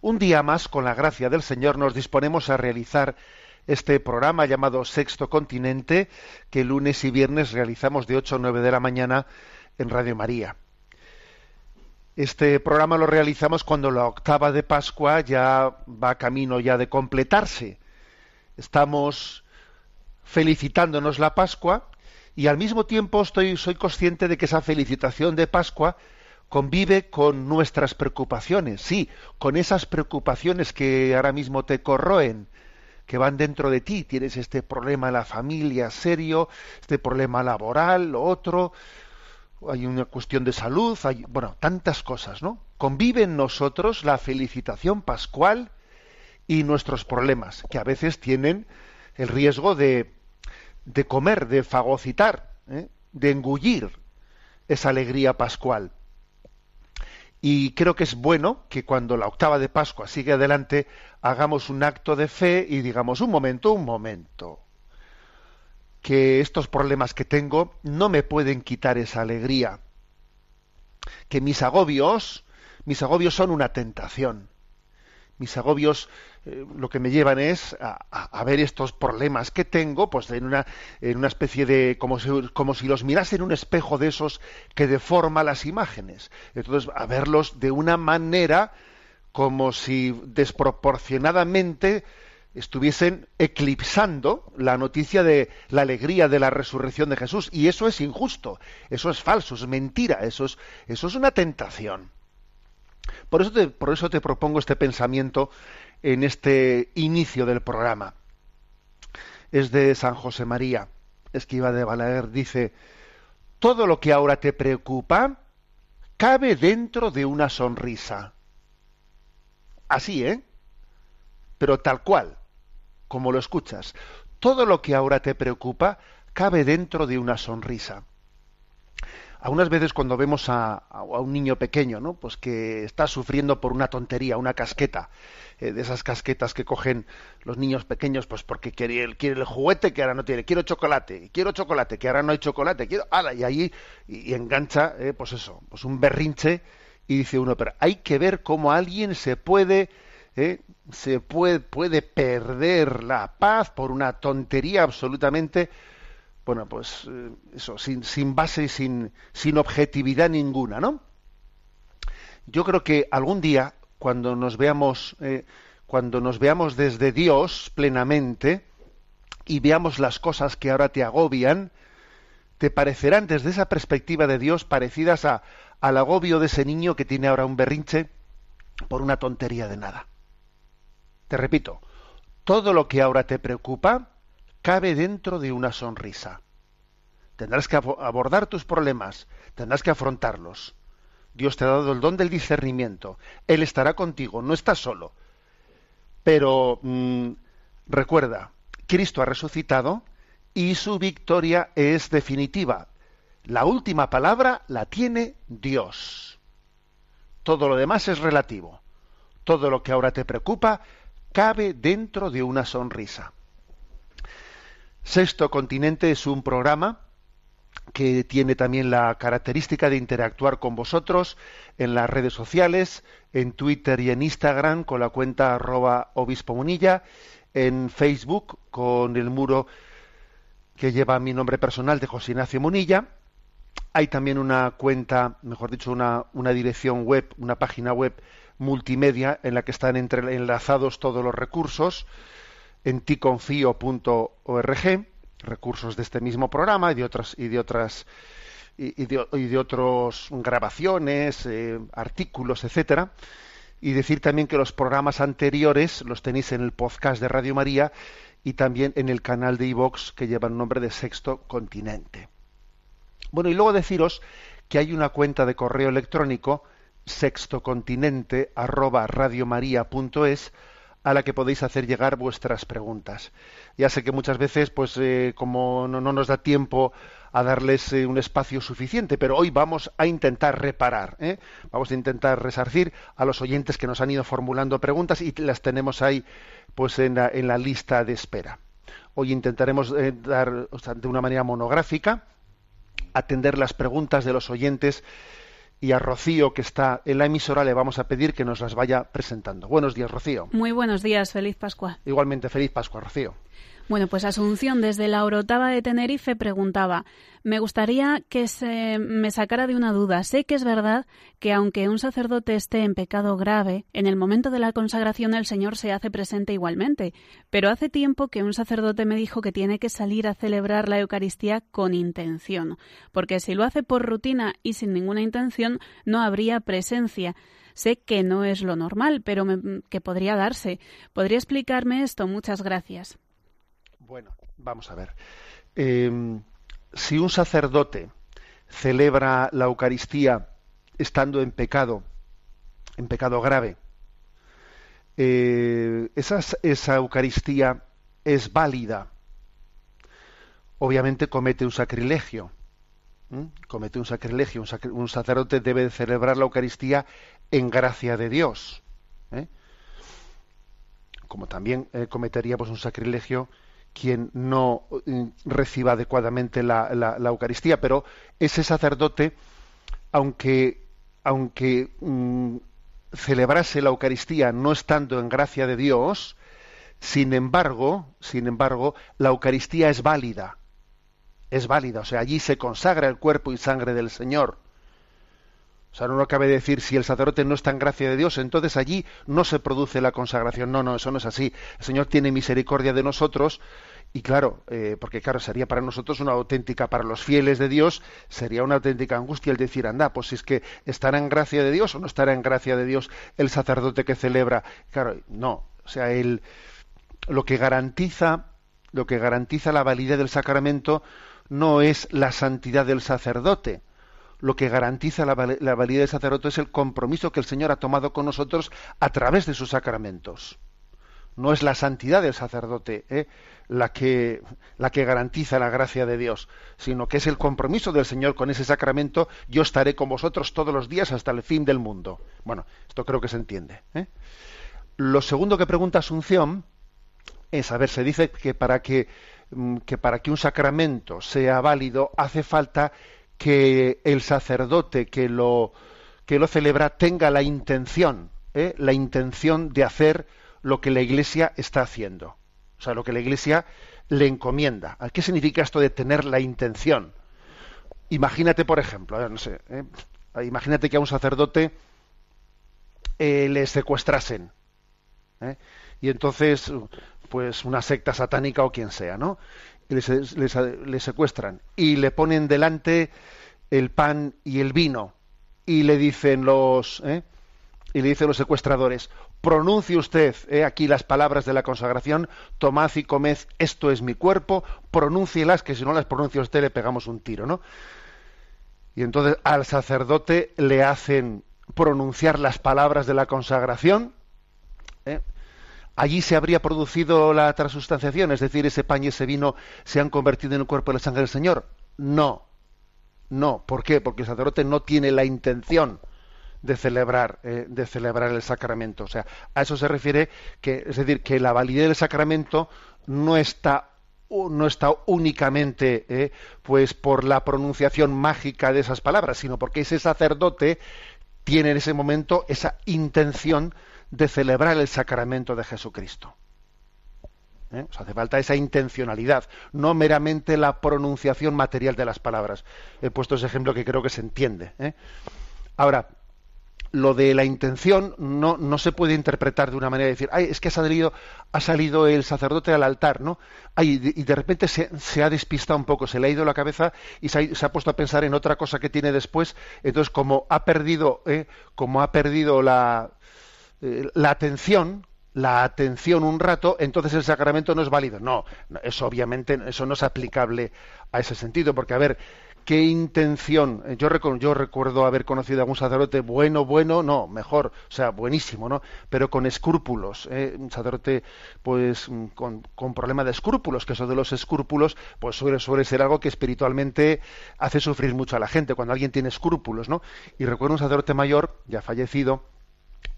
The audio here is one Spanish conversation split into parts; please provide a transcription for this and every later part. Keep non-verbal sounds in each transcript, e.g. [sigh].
Un día más, con la gracia del Señor, nos disponemos a realizar este programa llamado Sexto Continente, que lunes y viernes realizamos de 8 a 9 de la mañana en Radio María. Este programa lo realizamos cuando la octava de Pascua ya va camino ya de completarse. Estamos felicitándonos la Pascua y al mismo tiempo estoy, soy consciente de que esa felicitación de Pascua convive con nuestras preocupaciones, sí, con esas preocupaciones que ahora mismo te corroen, que van dentro de ti. Tienes este problema en la familia serio, este problema laboral, lo otro, hay una cuestión de salud, hay, bueno, tantas cosas, ¿no? Convive en nosotros la felicitación pascual y nuestros problemas, que a veces tienen el riesgo de, de comer, de fagocitar, ¿eh? de engullir esa alegría pascual. Y creo que es bueno que cuando la octava de Pascua sigue adelante, hagamos un acto de fe y digamos, un momento, un momento, que estos problemas que tengo no me pueden quitar esa alegría, que mis agobios, mis agobios son una tentación. Mis agobios eh, lo que me llevan es a, ver estos problemas que tengo, pues en una, en una especie de, como si, como si los mirase en un espejo de esos que deforma las imágenes. Entonces, a verlos de una manera como si desproporcionadamente estuviesen eclipsando la noticia de la alegría de la resurrección de Jesús. Y eso es injusto, eso es falso, es mentira, eso es, eso es una tentación. Por eso, te, por eso te propongo este pensamiento en este inicio del programa. Es de San José María, esquiva de Balaguer, dice, todo lo que ahora te preocupa cabe dentro de una sonrisa. Así, ¿eh? Pero tal cual, como lo escuchas. Todo lo que ahora te preocupa cabe dentro de una sonrisa algunas veces cuando vemos a, un niño pequeño, ¿no? Pues que está sufriendo por una tontería, una casqueta, eh, de esas casquetas que cogen los niños pequeños, pues porque quiere, el- quiere el juguete que ahora no tiene, quiero chocolate, quiero chocolate, que ahora no hay chocolate, quiero, ala, y ahí y, y engancha, eh, pues eso, pues un berrinche y dice uno, pero hay que ver cómo alguien se puede eh, se puede, puede perder la paz por una tontería absolutamente bueno, pues eh, eso, sin, base y sin, sin objetividad ninguna, ¿no? Yo creo que algún día, cuando nos veamos, eh, cuando nos veamos desde Dios plenamente y veamos las cosas que ahora te agobian, te parecerán desde esa perspectiva de Dios parecidas a, al agobio de ese niño que tiene ahora un berrinche por una tontería de nada. Te repito, todo lo que ahora te preocupa cabe dentro de una sonrisa. Tendrás que abo- abordar tus problemas, tendrás que afrontarlos. Dios te ha dado el don del discernimiento. Él estará contigo, no estás solo. Pero mm, recuerda, Cristo ha resucitado y su victoria es definitiva. La última palabra la tiene Dios. Todo lo demás es relativo. Todo lo que ahora te preocupa cabe dentro de una sonrisa. Sexto Continente es un programa que tiene también la característica de interactuar con vosotros en las redes sociales, en Twitter y en Instagram con la cuenta arroba obispo munilla, en Facebook con el muro que lleva mi nombre personal de José Ignacio Munilla. Hay también una cuenta, mejor dicho, una, una dirección web, una página web multimedia en la que están enlazados todos los recursos en ticonfio.org, recursos de este mismo programa y de otras y de otras y de, otras grabaciones, eh, artículos, etcétera. Y decir también que los programas anteriores los tenéis en el podcast de Radio María y también en el canal de iVox que lleva el nombre de Sexto Continente. Bueno, y luego deciros que hay una cuenta de correo electrónico sextocontinente a la que podéis hacer llegar vuestras preguntas. Ya sé que muchas veces, pues eh, como no, nos da tiempo a darles eh, un espacio suficiente, pero hoy vamos a intentar reparar, ¿eh? vamos a intentar resarcir a los oyentes que nos han ido formulando preguntas y las tenemos ahí, pues en la, en la lista de espera. Hoy intentaremos dar de una manera monográfica atender las preguntas de los oyentes y a Rocío, que está en la emisora, le vamos a pedir que nos las vaya presentando. Buenos días, Rocío. Muy buenos días, feliz Pascua. Igualmente, feliz Pascua, Rocío. Bueno, pues Asunción desde la Orotava de Tenerife preguntaba, me gustaría que se me sacara de una duda. Sé que es verdad que aunque un sacerdote esté en pecado grave, en el momento de la consagración el Señor se hace presente igualmente, pero hace tiempo que un sacerdote me dijo que tiene que salir a celebrar la Eucaristía con intención, porque si lo hace por rutina y sin ninguna intención no habría presencia. Sé que no es lo normal, pero que podría darse. ¿Podría explicarme esto? Muchas gracias. Bueno, vamos a ver. Em, si un sacerdote celebra la Eucaristía estando en pecado, en pecado grave, eh, esa, Eucaristía es válida. Obviamente comete un sacrilegio. Comete un sacrilegio. Un, sacerdote debe celebrar la Eucaristía en gracia de Dios. ¿eh? Como también eh, cometería pues, un sacrilegio quien no mm, reciba adecuadamente la, Eucaristía, pero ese sacerdote, aunque, aunque mm, celebrase la Eucaristía no estando en gracia de Dios, sin embargo, sin embargo, la Eucaristía es válida. Es válida, o sea, allí se consagra el cuerpo y sangre del Señor. O sea, no cabe decir si el sacerdote no está en gracia de Dios, entonces allí no se produce la consagración. No, no, eso no es así. El Señor tiene misericordia de nosotros y claro, eh, porque claro, sería para nosotros una auténtica, para los fieles de Dios, sería una auténtica angustia el decir, anda, pues si es que estará en gracia de Dios o no estará en gracia de Dios el sacerdote que celebra. Claro, no. O sea, el, lo que garantiza, lo que garantiza la validez del sacramento no es la santidad del sacerdote, lo que garantiza la, validez del sacerdote es el compromiso que el Señor ha tomado con nosotros a través de sus sacramentos. No es la santidad del sacerdote ¿eh? la, que, la que garantiza la gracia de Dios, sino que es el compromiso del Señor con ese sacramento. Yo estaré con vosotros todos los días hasta el fin del mundo. Bueno, esto creo que se entiende. ¿eh? Lo segundo que pregunta Asunción es, a ver, se dice que para que, mm, que para que un sacramento sea válido hace falta que el sacerdote que lo, que lo celebra tenga la intención, ¿eh? la intención de hacer lo que la Iglesia está haciendo. O sea, lo que la Iglesia le encomienda. ¿Qué significa esto de tener la intención? Imagínate, por ejemplo, no sé, ¿eh? imagínate que a un sacerdote eh, le secuestrasen. Y entonces, pues una secta satánica o quien sea, ¿no? Le, secuestran y le ponen delante el pan y el vino y le dicen los ¿eh? y le dicen los secuestradores pronuncie usted ¿eh? aquí las palabras de la consagración tomad y comed esto es mi cuerpo pronúncielas que si no las pronuncia usted le pegamos un tiro no y entonces al sacerdote le hacen pronunciar las palabras de la consagración ¿eh? Allí se habría producido la transustanciación, es decir, ese pan y ese vino se han convertido en el cuerpo y la sangre del Señor. No, no. ¿Por qué? Porque el sacerdote no tiene la intención de celebrar, eh, de celebrar el sacramento. O sea, a eso se refiere que, es decir, que la validez del sacramento no está no está únicamente eh, pues por la pronunciación mágica de esas palabras, sino porque ese sacerdote tiene en ese momento esa intención de celebrar el sacramento de Jesucristo. ¿Eh? hace falta esa intencionalidad, no meramente la pronunciación material de las palabras. He puesto ese ejemplo que creo que se entiende. ¿eh? Ahora, lo de la intención no, no se puede interpretar de una manera de decir, ay, es que ha salido, ha salido el sacerdote al altar, ¿no? Y de repente se, se, ha despistado un poco, se le ha ido la cabeza y se ha, se ha, puesto a pensar en otra cosa que tiene después. Entonces, como ha perdido, eh, como ha perdido la, eh, la atención, la atención un rato, entonces el sacramento no es válido. No, eso obviamente, eso no es aplicable a ese sentido, porque a ver, qué intención. Yo, yo, recuerdo haber conocido a algún sacerdote bueno, bueno, no, mejor, o sea, buenísimo, ¿no? Pero con escrúpulos, ¿eh? un sacerdote, pues, con, con problema de escrúpulos, que eso de los escrúpulos, pues suele, suele ser algo que espiritualmente hace sufrir mucho a la gente, cuando alguien tiene escrúpulos, ¿no? Y recuerdo un sacerdote mayor, ya fallecido,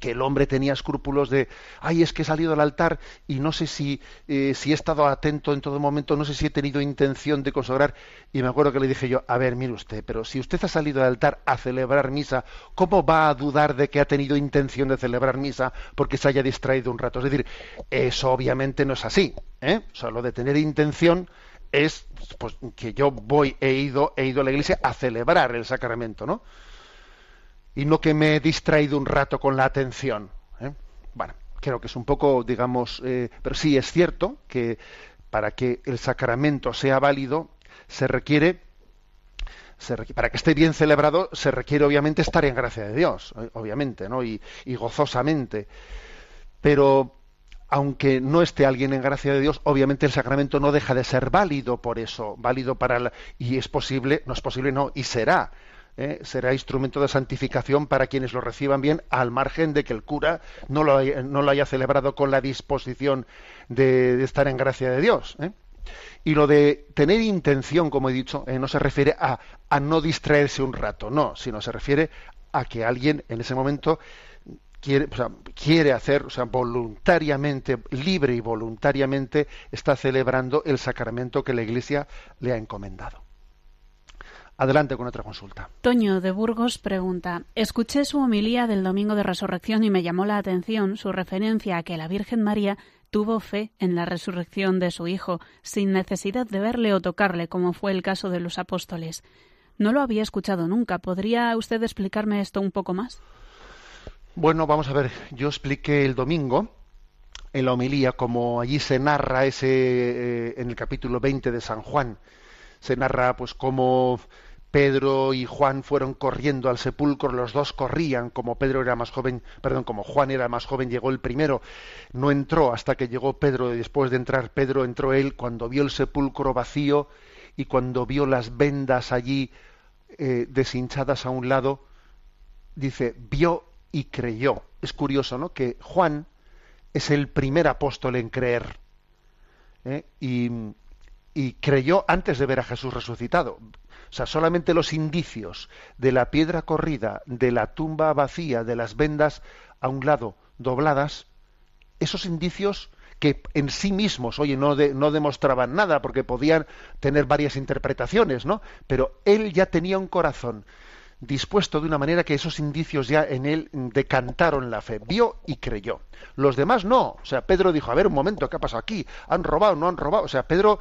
que el hombre tenía escrúpulos de, ay, es que he salido al altar y no sé si, eh, si he estado atento en todo momento, no sé si he tenido intención de consagrar. Y me acuerdo que le dije yo, a ver, mire usted, pero si usted ha salido al altar a celebrar misa, ¿cómo va a dudar de que ha tenido intención de celebrar misa porque se haya distraído un rato? Es decir, eso obviamente no es así. ¿eh? O sea, lo de tener intención es pues, que yo voy, he ido, he ido a la iglesia a celebrar el sacramento, ¿no? Y no que me he distraído un rato con la atención. ¿eh? Bueno, creo que es un poco, digamos, eh, pero sí es cierto que para que el sacramento sea válido se requiere, para que esté bien celebrado se requiere obviamente estar en gracia de Dios, eh, obviamente, ¿no? Y, y gozosamente. Pero aunque no esté alguien en gracia de Dios, obviamente el sacramento no deja de ser válido por eso, válido para la, y es posible, no es posible, no, y será ¿eh? será instrumento de santificación para quienes lo reciban bien, al margen de que el cura no lo haya, no lo haya celebrado con la disposición de, estar en gracia de Dios. ¿eh? Y lo de tener intención, como he dicho, eh, no se refiere a, no distraerse un rato, no, sino se refiere a que alguien en ese momento quiere, quiere hacer, o sea, voluntariamente, libre y voluntariamente, está celebrando el sacramento que la Iglesia le ha encomendado. Adelante con otra consulta. Toño de Burgos pregunta: Escuché su homilía del Domingo de Resurrección y me llamó la atención su referencia a que la Virgen María tuvo fe en la resurrección de su Hijo, sin necesidad de verle o tocarle, como fue el caso de los apóstoles. No lo había escuchado nunca. ¿Podría usted explicarme esto un poco más? Bueno, vamos a ver. Yo expliqué el domingo en la homilía, como allí se narra ese eh, en el capítulo 20 de San Juan, se narra pues cómo Pedro y Juan fueron corriendo al sepulcro, los dos corrían, como Pedro era más joven, perdón, como Juan era más joven, llegó el primero, no entró hasta que llegó Pedro, y después de entrar Pedro entró él, cuando vio el sepulcro vacío y cuando vio las vendas allí eh, deshinchadas a un lado, dice, vio y creyó. Es curioso, ¿no? Que Juan es el primer apóstol en creer. ¿eh? Y, y creyó antes de ver a Jesús resucitado. O sea, solamente los indicios de la piedra corrida, de la tumba vacía, de las vendas a un lado dobladas, esos indicios que en sí mismos, oye, no, no demostraban nada porque podían tener varias interpretaciones, ¿no? Pero él ya tenía un corazón dispuesto de una manera que esos indicios ya en él decantaron la fe, vio y creyó. Los demás no. O sea, Pedro dijo, a ver un momento, ¿qué ha pasado aquí? ¿Han robado? ¿No han robado? O sea, Pedro,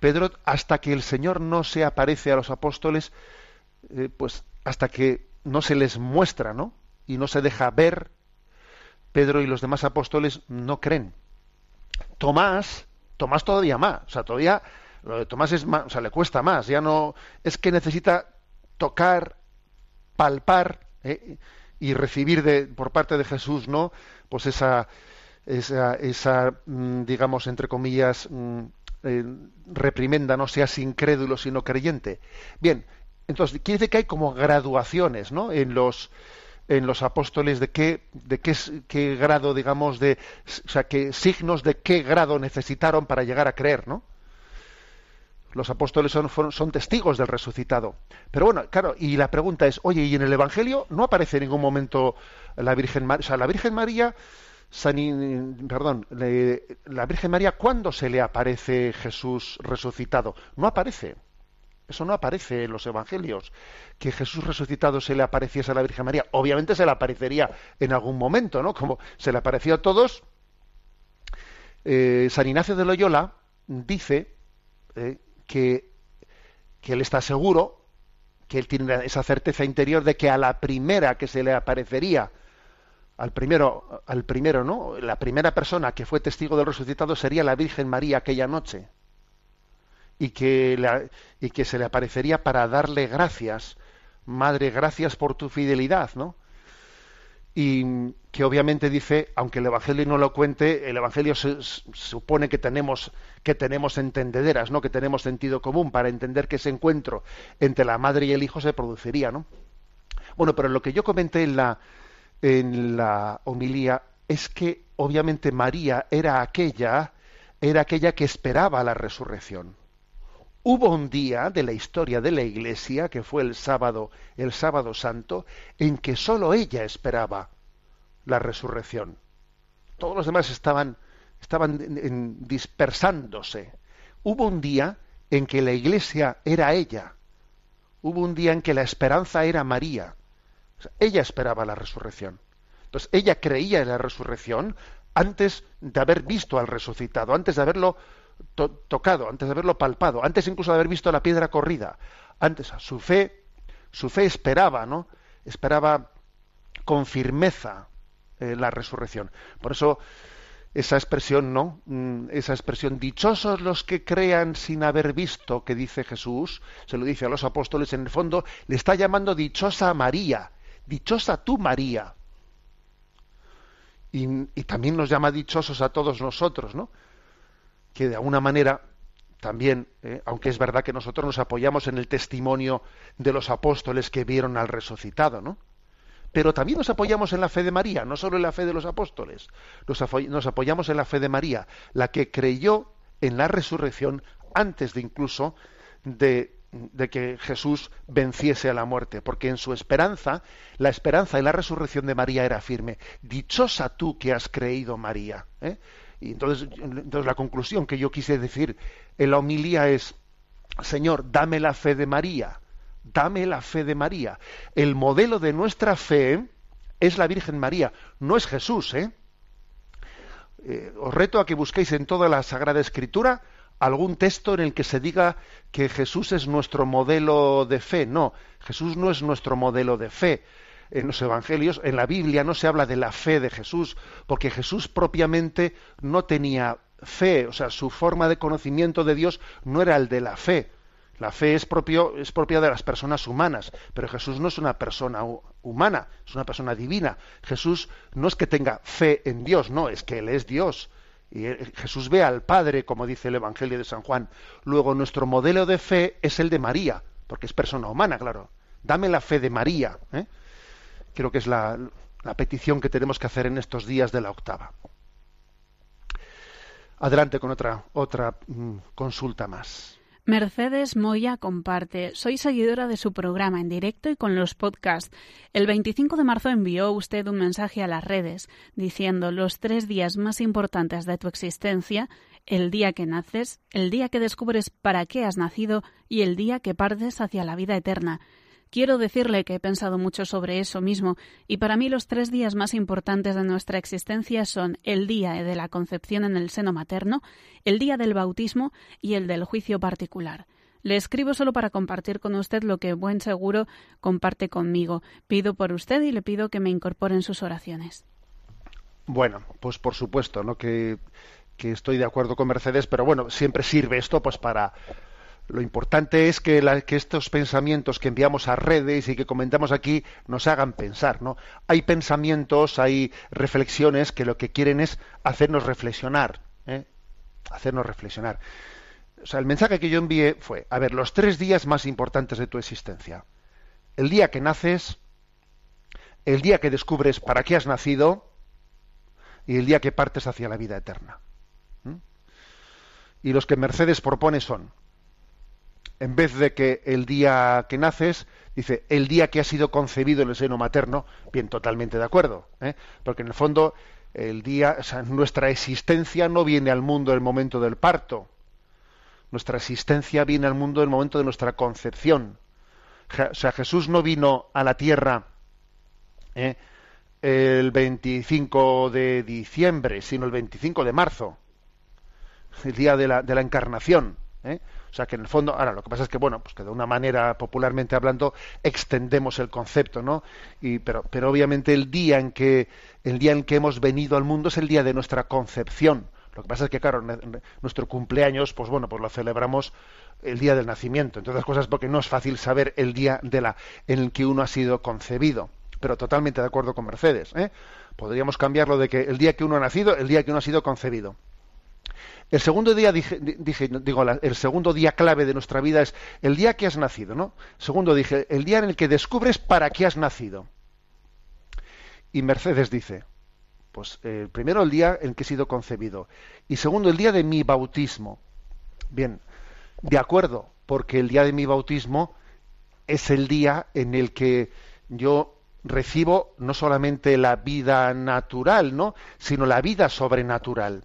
Pedro hasta que el Señor no se aparece a los apóstoles, eh, pues hasta que no se les muestra, ¿no? Y no se deja ver, Pedro y los demás apóstoles no creen. Tomás, Tomás todavía más, o sea, todavía lo de Tomás es más, o sea, le cuesta más, ya no, es que necesita tocar, palpar ¿eh? y recibir de, por parte de Jesús, ¿no? Pues esa, esa, esa mm, digamos, entre comillas, mm, eh, reprimenda, no seas incrédulo sino creyente. Bien, entonces quiere decir que hay como graduaciones, ¿no? En los en los apóstoles de qué de qué, qué grado, digamos, de, o sea, qué signos de qué grado necesitaron para llegar a creer, ¿no? Los apóstoles son, son, testigos del resucitado. Pero bueno, claro, y la pregunta es, oye, ¿y en el Evangelio no aparece en ningún momento la Virgen María? Sea, la Virgen María, perdón, la Virgen María, ¿cuándo se le aparece Jesús resucitado? No aparece. Eso no aparece en los Evangelios. Que Jesús resucitado se le apareciese a la Virgen María. Obviamente se le aparecería en algún momento, ¿no? Como se le apareció a todos. Eh, San Ignacio de Loyola dice eh, que, él está seguro que él tiene esa certeza interior de que a la primera que se le aparecería, al primero, al primero, ¿no? La primera persona que fue testigo del resucitado sería la Virgen María aquella noche. Y que, y que se le aparecería para darle gracias. Madre, gracias por tu fidelidad, ¿no? y que obviamente dice, aunque el Evangelio no lo cuente, el Evangelio se, supone que tenemos, que tenemos entendederas, ¿no? que tenemos sentido común para entender que ese encuentro entre la madre y el hijo se produciría. ¿no? Bueno, pero lo que yo comenté en la, en la homilía es que obviamente María era aquella, era aquella que esperaba la resurrección. Hubo un día de la historia de la Iglesia, que fue el sábado, el sábado santo, en que sólo ella esperaba la resurrección. Todos los demás estaban, estaban dispersándose. Hubo un día en que la Iglesia era ella. Hubo un día en que la esperanza era María. Ella esperaba la resurrección. Entonces, ella creía en la resurrección antes de haber visto al resucitado, antes de haberlo tocado, antes de haberlo palpado, antes incluso de haber visto la piedra corrida. Antes su fe, su fe esperaba, ¿no? Esperaba con firmeza eh, la resurrección. Por eso esa expresión, ¿no? Mm, esa expresión, dichosos los que crean sin haber visto, que dice Jesús, se lo dice a los apóstoles, en el fondo le está llamando dichosa María, dichosa tú María. Y, también nos llama dichosos a todos nosotros, ¿no? que de alguna manera también, eh, aunque es verdad que nosotros nos apoyamos en el testimonio de los apóstoles que vieron al resucitado, ¿no? Pero también nos apoyamos en la fe de María, no solo en la fe de los apóstoles, nos, apoyamos en la fe de María, la que creyó en la resurrección antes de incluso de, de, que Jesús venciese a la muerte, porque en su esperanza, la esperanza en la resurrección de María era firme. Dichosa tú que has creído, María. ¿eh? Y entonces, entonces la conclusión que yo quise decir en la homilía es, Señor, dame la fe de María, dame la fe de María. El modelo de nuestra fe es la Virgen María, no es Jesús, ¿eh? eh os reto a que busquéis en toda la Sagrada Escritura algún texto en el que se diga que Jesús es nuestro modelo de fe. No, Jesús no es nuestro modelo de fe en los evangelios, en la Biblia no se habla de la fe de Jesús, porque Jesús propiamente no tenía fe, o sea, su forma de conocimiento de Dios no era el de la fe. La fe es, propio, es propia de las personas humanas, pero Jesús no es una persona humana, es una persona divina. Jesús no es que tenga fe en Dios, no, es que Él es Dios. Y Jesús ve al Padre, como dice el Evangelio de San Juan. Luego, nuestro modelo de fe es el de María, porque es persona humana, claro. Dame la fe de María. ¿eh? creo que es la, petición que tenemos que hacer en estos días de la octava. Adelante con otra, otra mm, consulta más. Mercedes Moya comparte. Soy seguidora de su programa en directo y con los podcasts. El 25 de marzo envió usted un mensaje a las redes diciendo los tres días más importantes de tu existencia, el día que naces, el día que descubres para qué has nacido y el día que partes hacia la vida eterna. Quiero decirle que he pensado mucho sobre eso mismo, y para mí los tres días más importantes de nuestra existencia son el día de la concepción en el seno materno, el día del bautismo y el del juicio particular. Le escribo solo para compartir con usted lo que buen seguro comparte conmigo. Pido por usted y le pido que me incorpore en sus oraciones. Bueno, pues por supuesto, ¿no? Que, que estoy de acuerdo con Mercedes, pero bueno, siempre sirve esto pues para lo importante es que, estos pensamientos que enviamos a redes y que comentamos aquí nos hagan pensar, ¿no? Hay pensamientos, hay reflexiones que lo que quieren es hacernos reflexionar, ¿eh? hacernos reflexionar. O sea, el mensaje que yo envié fue, a ver, los tres días más importantes de tu existencia. El día que naces, el día que descubres para qué has nacido y el día que partes hacia la vida eterna. Y los que Mercedes propone son en vez de que el día que naces, dice el día que ha sido concebido en el seno materno, bien, totalmente de acuerdo, ¿eh? porque en el fondo el día, o sea, nuestra existencia no viene al mundo en el momento del parto, nuestra existencia viene al mundo en el momento de nuestra concepción. O sea, Jesús no vino a la tierra ¿eh? el 25 de diciembre, sino el 25 de marzo, el día de la, de la encarnación. ¿Eh? O sea que en el fondo, ahora lo que pasa es que, bueno, pues que de una manera popularmente hablando extendemos el concepto, ¿no? Y, pero, pero obviamente el día en que el día en que hemos venido al mundo es el día de nuestra concepción. Lo que pasa es que, claro, nuestro cumpleaños, pues bueno, pues lo celebramos el día del nacimiento, entre otras cosas porque no es fácil saber el día de la, en el que uno ha sido concebido. Pero totalmente de acuerdo con Mercedes. ¿eh? Podríamos cambiarlo de que el día que uno ha nacido, el día que uno ha sido concebido. El segundo día dije, digo, el segundo día clave de nuestra vida es el día que has nacido, ¿no? Segundo dije, el día en el que descubres para qué has nacido. Y Mercedes dice, pues eh, primero el día en que he sido concebido y segundo el día de mi bautismo. Bien, de acuerdo, porque el día de mi bautismo es el día en el que yo recibo no solamente la vida natural, ¿no? sino la vida sobrenatural.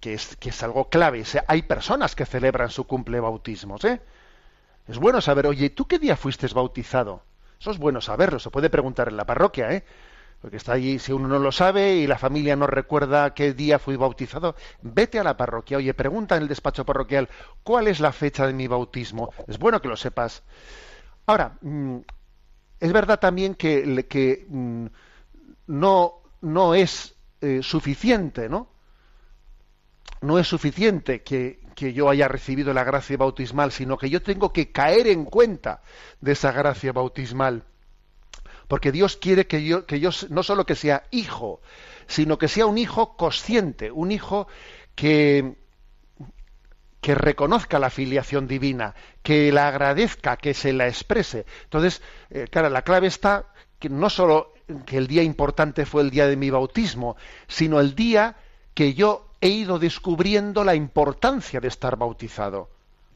Que, es, que es algo clave. hay personas que celebran su cumple bautismos. ¿eh? Es bueno saber, oye, ¿tú qué día fuiste bautizado? Eso es bueno saberlo, se puede preguntar en la parroquia, ¿eh? porque está allí, si uno no lo sabe y la familia no recuerda qué día fui bautizado, vete a la parroquia, oye, pregunta en el despacho parroquial, ¿cuál es la fecha de mi bautismo? Es bueno que lo sepas. Ahora, mm, es verdad también que, que mm, no, no es eh, suficiente, ¿no? No es suficiente que, que yo haya recibido la gracia bautismal, sino que yo tengo que caer en cuenta de esa gracia bautismal. Porque Dios quiere que yo, que yo no solo que sea hijo, sino que sea un hijo consciente, un hijo que, que reconozca la filiación divina, que la agradezca, que se la exprese. Entonces, eh, claro, la clave está que no solo que el día importante fue el día de mi bautismo, sino el día que yo he ido descubriendo la importancia de estar bautizado,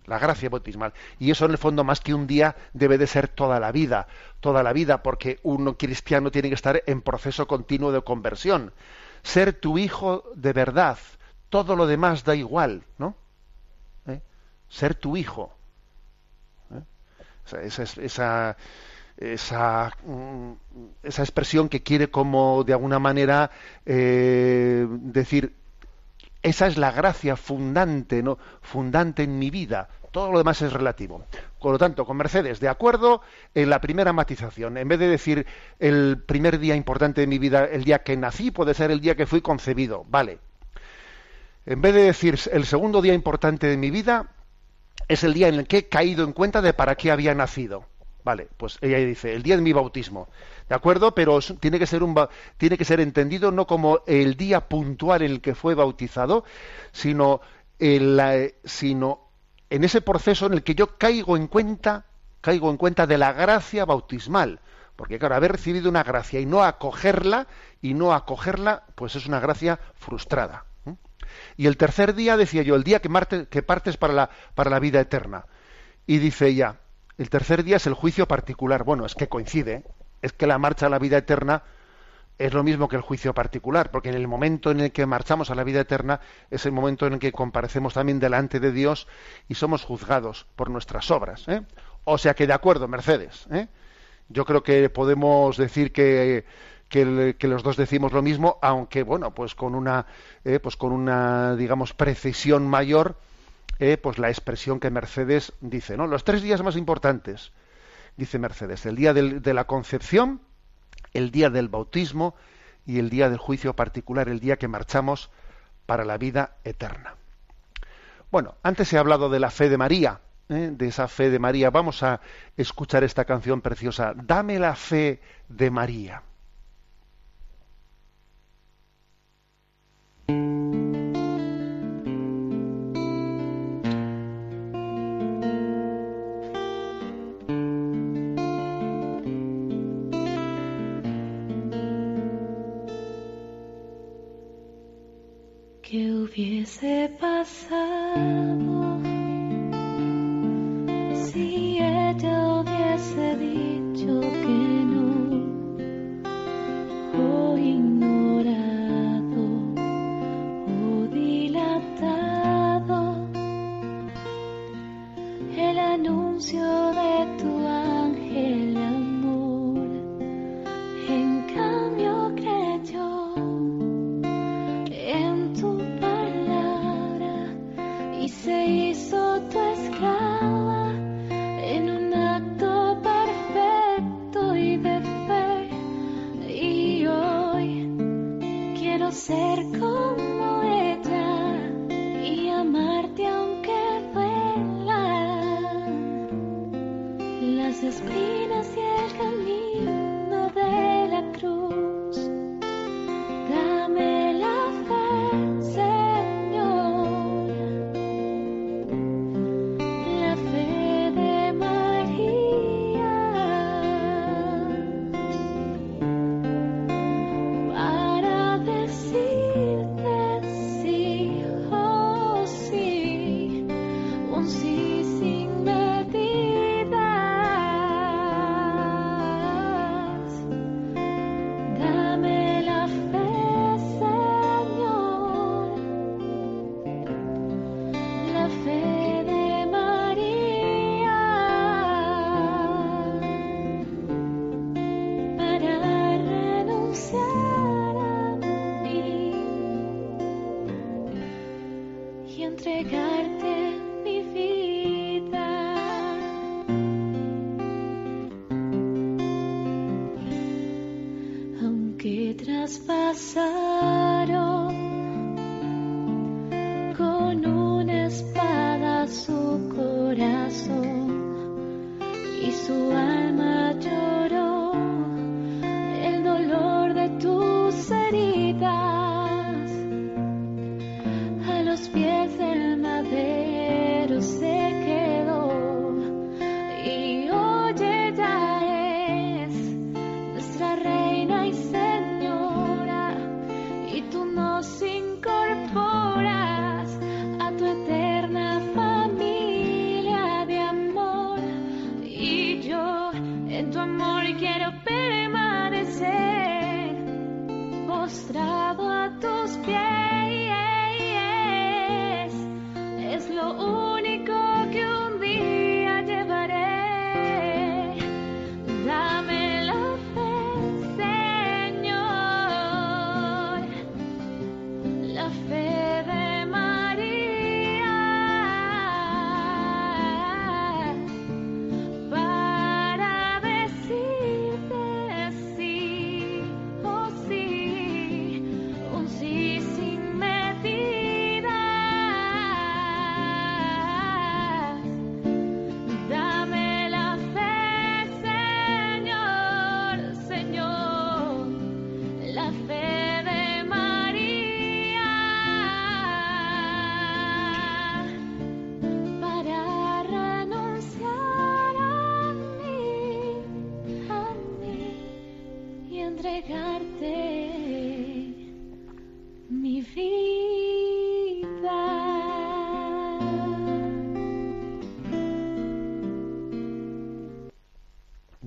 la gracia bautismal. Y eso en el fondo más que un día debe de ser toda la vida, toda la vida, porque uno cristiano tiene que estar en proceso continuo de conversión. Ser tu hijo de verdad, todo lo demás da igual, ¿no? ¿Eh? Ser tu hijo. ¿Eh? Esa, esa, mm, esa, expresión que quiere como de alguna manera eh, decir esa es la gracia fundante, ¿no? Fundante en mi vida. Todo lo demás es relativo. Por lo tanto, con Mercedes, de acuerdo en la primera matización. En vez de decir el primer día importante de mi vida, el día que nací, puede ser el día que fui concebido. Vale. En vez de decir el segundo día importante de mi vida, es el día en el que he caído en cuenta de para qué había nacido. Vale, pues ella dice, el día de mi bautismo. ¿De acuerdo? Pero tiene que ser un tiene que ser entendido no como el día puntual en el que fue bautizado, sino en, sino en ese proceso en el que yo caigo en cuenta, caigo en cuenta de la gracia bautismal. Porque claro, haber recibido una gracia y no acogerla, y no acogerla, pues es una gracia frustrada. Y el tercer día, decía yo, el día que, que partes para la, para la vida eterna. Y dice ella, el tercer día es el juicio particular. Bueno, es que coincide. Es que la marcha a la vida eterna es lo mismo que el juicio particular, porque en el momento en el que marchamos a la vida eterna es el momento en el que comparecemos también delante de Dios y somos juzgados por nuestras obras. ¿eh? O sea que de acuerdo, Mercedes. ¿eh? Yo creo que podemos decir que, que, los dos decimos lo mismo, aunque bueno, pues con una, eh, pues con una, digamos, precisión mayor eh, pues la expresión que Mercedes dice, ¿no? Los tres días más importantes, dice Mercedes, el día de la concepción, el día del bautismo y el día del juicio particular, el día que marchamos para la vida eterna. Bueno, antes he hablado de la fe de María, ¿eh? de esa fe de María. Vamos a escuchar esta canción preciosa, Dame la fe de María. Hubiese pasado si ella hubiese dicho que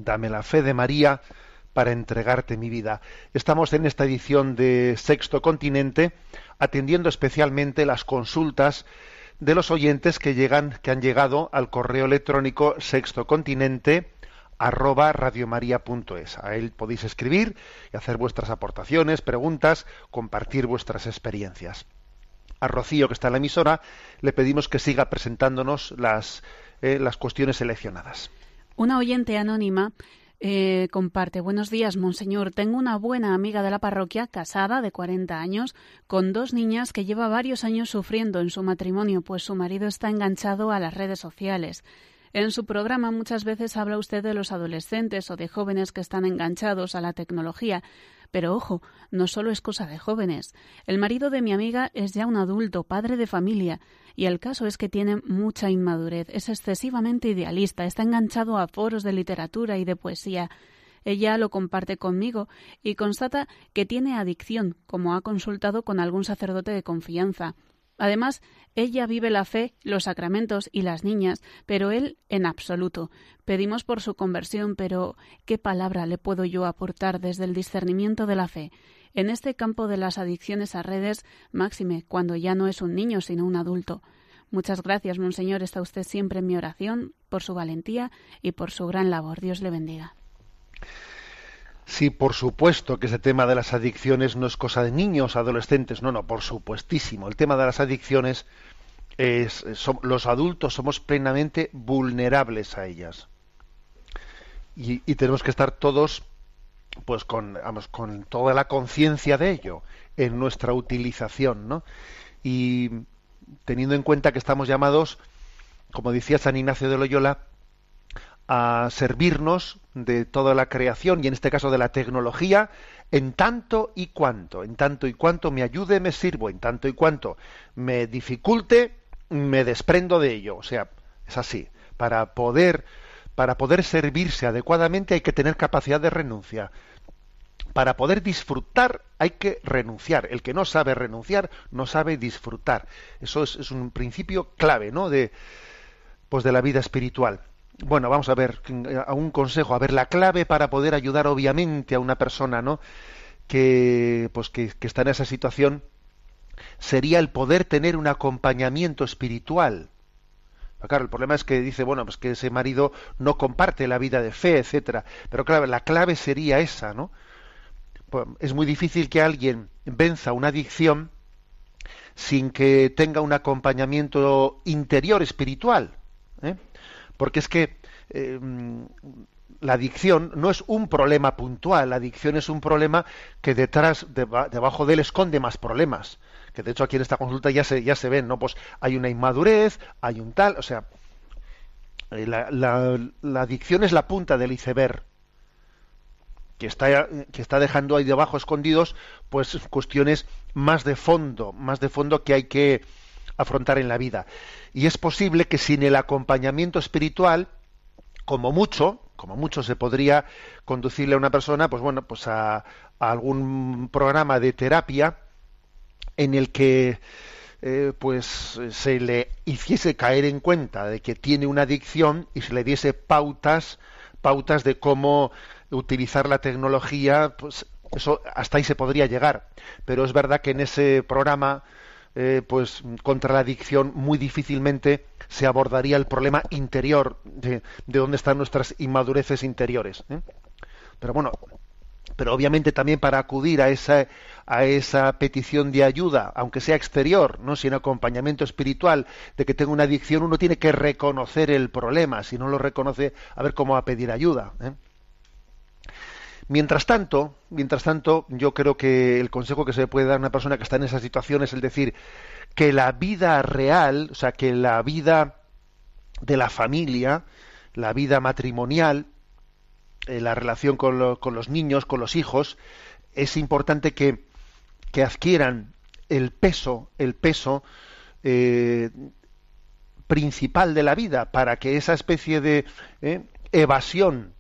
Dame la fe de María para entregarte mi vida. Estamos en esta edición de Sexto Continente atendiendo especialmente las consultas de los oyentes que llegan, que han llegado al correo electrónico sextocontinente arroba radiomaria.es. A él podéis escribir y hacer vuestras aportaciones, preguntas, compartir vuestras experiencias. A Rocío, que está en la emisora, le pedimos que siga presentándonos las, eh, las cuestiones seleccionadas. Una oyente anónima eh, comparte, buenos días, monseñor. Tengo una buena amiga de la parroquia, casada, de 40 años, con dos niñas que lleva varios años sufriendo en su matrimonio, pues su marido está enganchado a las redes sociales. En su programa muchas veces habla usted de los adolescentes o de jóvenes que están enganchados a la tecnología. Pero ojo, no solo es cosa de jóvenes. El marido de mi amiga es ya un adulto, padre de familia, y el caso es que tiene mucha inmadurez, es excesivamente idealista, está enganchado a foros de literatura y de poesía. Ella lo comparte conmigo y constata que tiene adicción, como ha consultado con algún sacerdote de confianza. Además, ella vive la fe, los sacramentos y las niñas, pero él en absoluto. Pedimos por su conversión, pero ¿qué palabra le puedo yo aportar desde el discernimiento de la fe? En este campo de las adicciones a redes, máxime, cuando ya no es un niño, sino un adulto. Muchas gracias, Monseñor. Está usted siempre en mi oración por su valentía y por su gran labor. Dios le bendiga. Sí, por supuesto que ese tema de las adicciones no es cosa de niños, adolescentes, no, no, por supuestísimo. El tema de las adicciones es- los adultos somos plenamente vulnerables a ellas. Y, y tenemos que estar todos pues con, vamos, con toda la conciencia de ello en nuestra utilización, ¿no? Y teniendo en cuenta que estamos llamados, como decía San Ignacio de Loyola, a servirnos de toda la creación y en este caso de la tecnología en tanto y cuanto, en tanto y cuanto me ayude me sirvo, en tanto y cuanto me dificulte me desprendo de ello, o sea, es así, para poder para poder servirse adecuadamente hay que tener capacidad de renuncia. Para poder disfrutar hay que renunciar. El que no sabe renunciar no sabe disfrutar. Eso es, un principio clave, ¿no? De, pues de la vida espiritual. Bueno, vamos a ver a un consejo, a ver la clave para poder ayudar obviamente a una persona, ¿no? Que pues que, que está en esa situación sería el poder tener un acompañamiento espiritual. Pero Claro, el problema es que dice, bueno, pues que ese marido no comparte la vida de fe, etcétera. Pero claro, la clave sería esa, ¿no? Pues, Es muy difícil que alguien venza una adicción sin que tenga un acompañamiento interior espiritual. ¿eh? Porque es que eh, la adicción no es un problema puntual, la adicción es un problema que detrás, deba- debajo de él esconde más problemas. Que de hecho aquí en esta consulta ya se, ya se ven, ¿no? Pues hay una inmadurez, hay un tal, o sea, eh, la, la- la adicción es la punta del iceberg que está, que está dejando ahí debajo escondidos pues cuestiones más de fondo, más de fondo que hay que afrontar en la vida. Y es posible que sin el acompañamiento espiritual, como mucho, como mucho se podría conducirle a una persona, pues bueno, pues a, algún programa de terapia en el que eh, pues se le hiciese caer en cuenta de que tiene una adicción y se le diese pautas pautas de cómo utilizar la tecnología pues eso hasta ahí se podría llegar pero es verdad que en ese programa eh, pues contra la adicción muy difícilmente se abordaría el problema interior de, de dónde están nuestras inmadureces interiores ¿eh? pero bueno pero obviamente también para acudir a esa a esa petición de ayuda, aunque sea exterior, no sin acompañamiento espiritual, de que tengo una adicción, uno tiene que reconocer el problema. Si no lo reconoce, a ver cómo va a pedir ayuda. ¿eh? Mientras tanto, mientras tanto, yo creo que el consejo que se le puede dar a una persona que está en esa situación es el decir que la vida real, o sea, que la vida de la familia, la vida matrimonial, eh, la relación con, lo- con los niños, con los hijos, es importante que, que adquieran el peso, el peso eh, principal de la vida, para que esa especie de eh, evasión.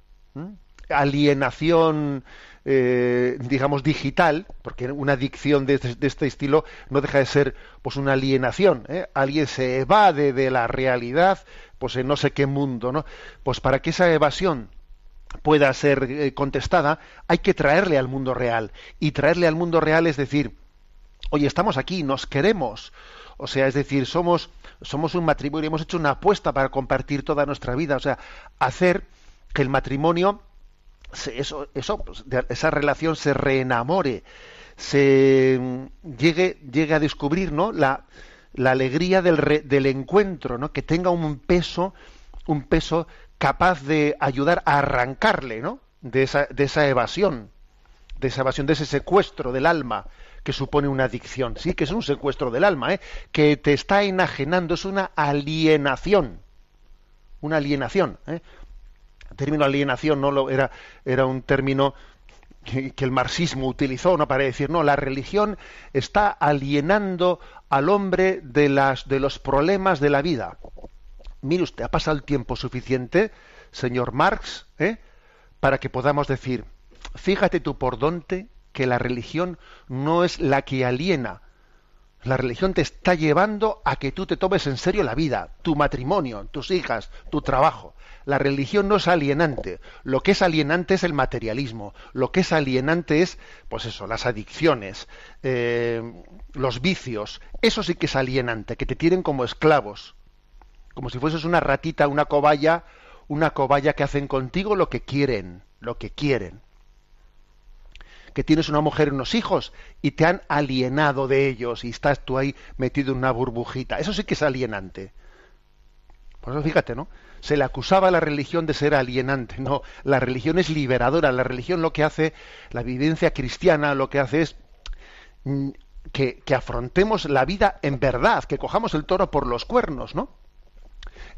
Alienación, eh, digamos, digital, porque una adicción de, este- de este estilo no deja de ser pues una alienación. ¿eh? Alguien se evade de la realidad, pues en no sé qué mundo, ¿no? Pues para que esa evasión pueda ser eh, contestada, hay que traerle al mundo real. Y traerle al mundo real es decir, oye, estamos aquí, nos queremos. O sea, es decir, somos, somos un matrimonio, hemos hecho una apuesta para compartir toda nuestra vida. O sea, hacer que el matrimonio, eso, eso, pues, esa relación se reenamore, se mm, llegue, llegue a descubrir, ¿no? La, la alegría del, re- del encuentro, ¿no? Que tenga un peso, un peso capaz de ayudar a arrancarle, ¿no? De esa, de esa evasión, de esa evasión, de ese secuestro del alma que supone una adicción. Sí, que es un secuestro del alma, ¿eh? que te está enajenando, es una alienación. Una alienación. ¿eh? El término alienación no lo, era, era un término que, el marxismo utilizó ¿no? para decir, no, la religión está alienando al hombre de, las, de los problemas de la vida. Mire usted, ha pasado el tiempo suficiente, señor Marx, ¿eh? para que podamos decir, fíjate tú por dónde que la religión no es la que aliena. La religión te está llevando a que tú te tomes en serio la vida, tu matrimonio, tus hijas, tu trabajo. La religión no es alienante. Lo que es alienante es el materialismo. Lo que es alienante es, pues eso, las adicciones, eh, los vicios. Eso sí que es alienante, que te tienen como esclavos. Como si fueses una ratita, una cobaya, una cobaya que hacen contigo lo que quieren, lo que quieren. Que tienes una mujer y unos hijos y te han alienado de ellos y estás tú ahí metido en una burbujita. Eso sí que es alienante. Por eso fíjate, ¿no? Se le acusaba a la religión de ser alienante. No, la religión es liberadora. La religión lo que hace, la vivencia cristiana lo que hace es mm, que, que afrontemos la vida en verdad, que cojamos el toro por los cuernos, ¿no?